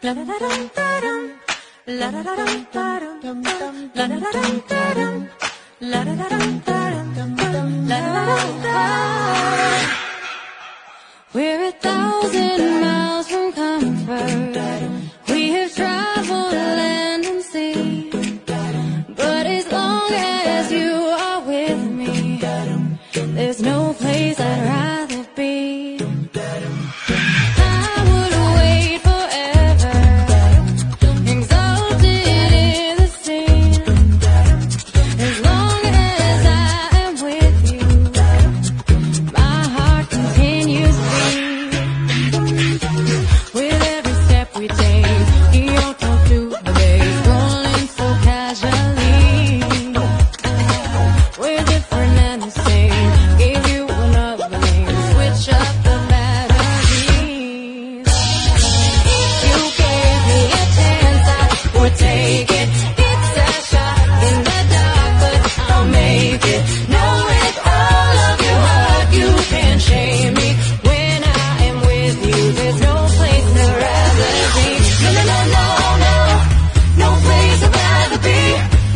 We're a thousand miles from comfort.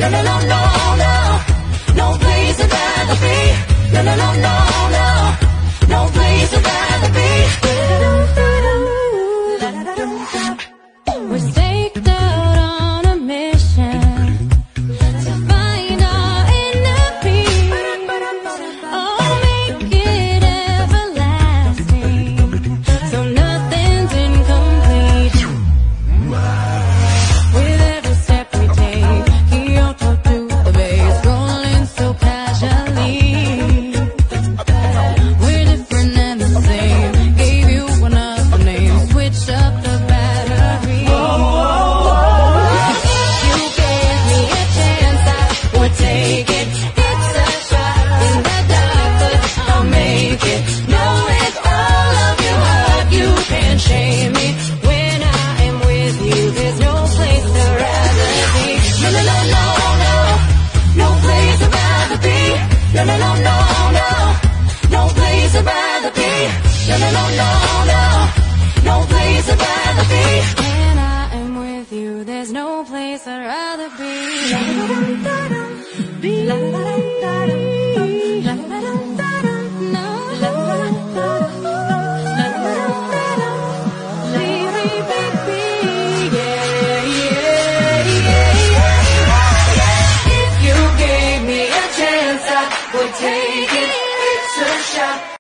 No, no, no, no, no. No place is that free. No, no, no, no, no. No place is be. When I am with you, there's no place I'd rather be. Would take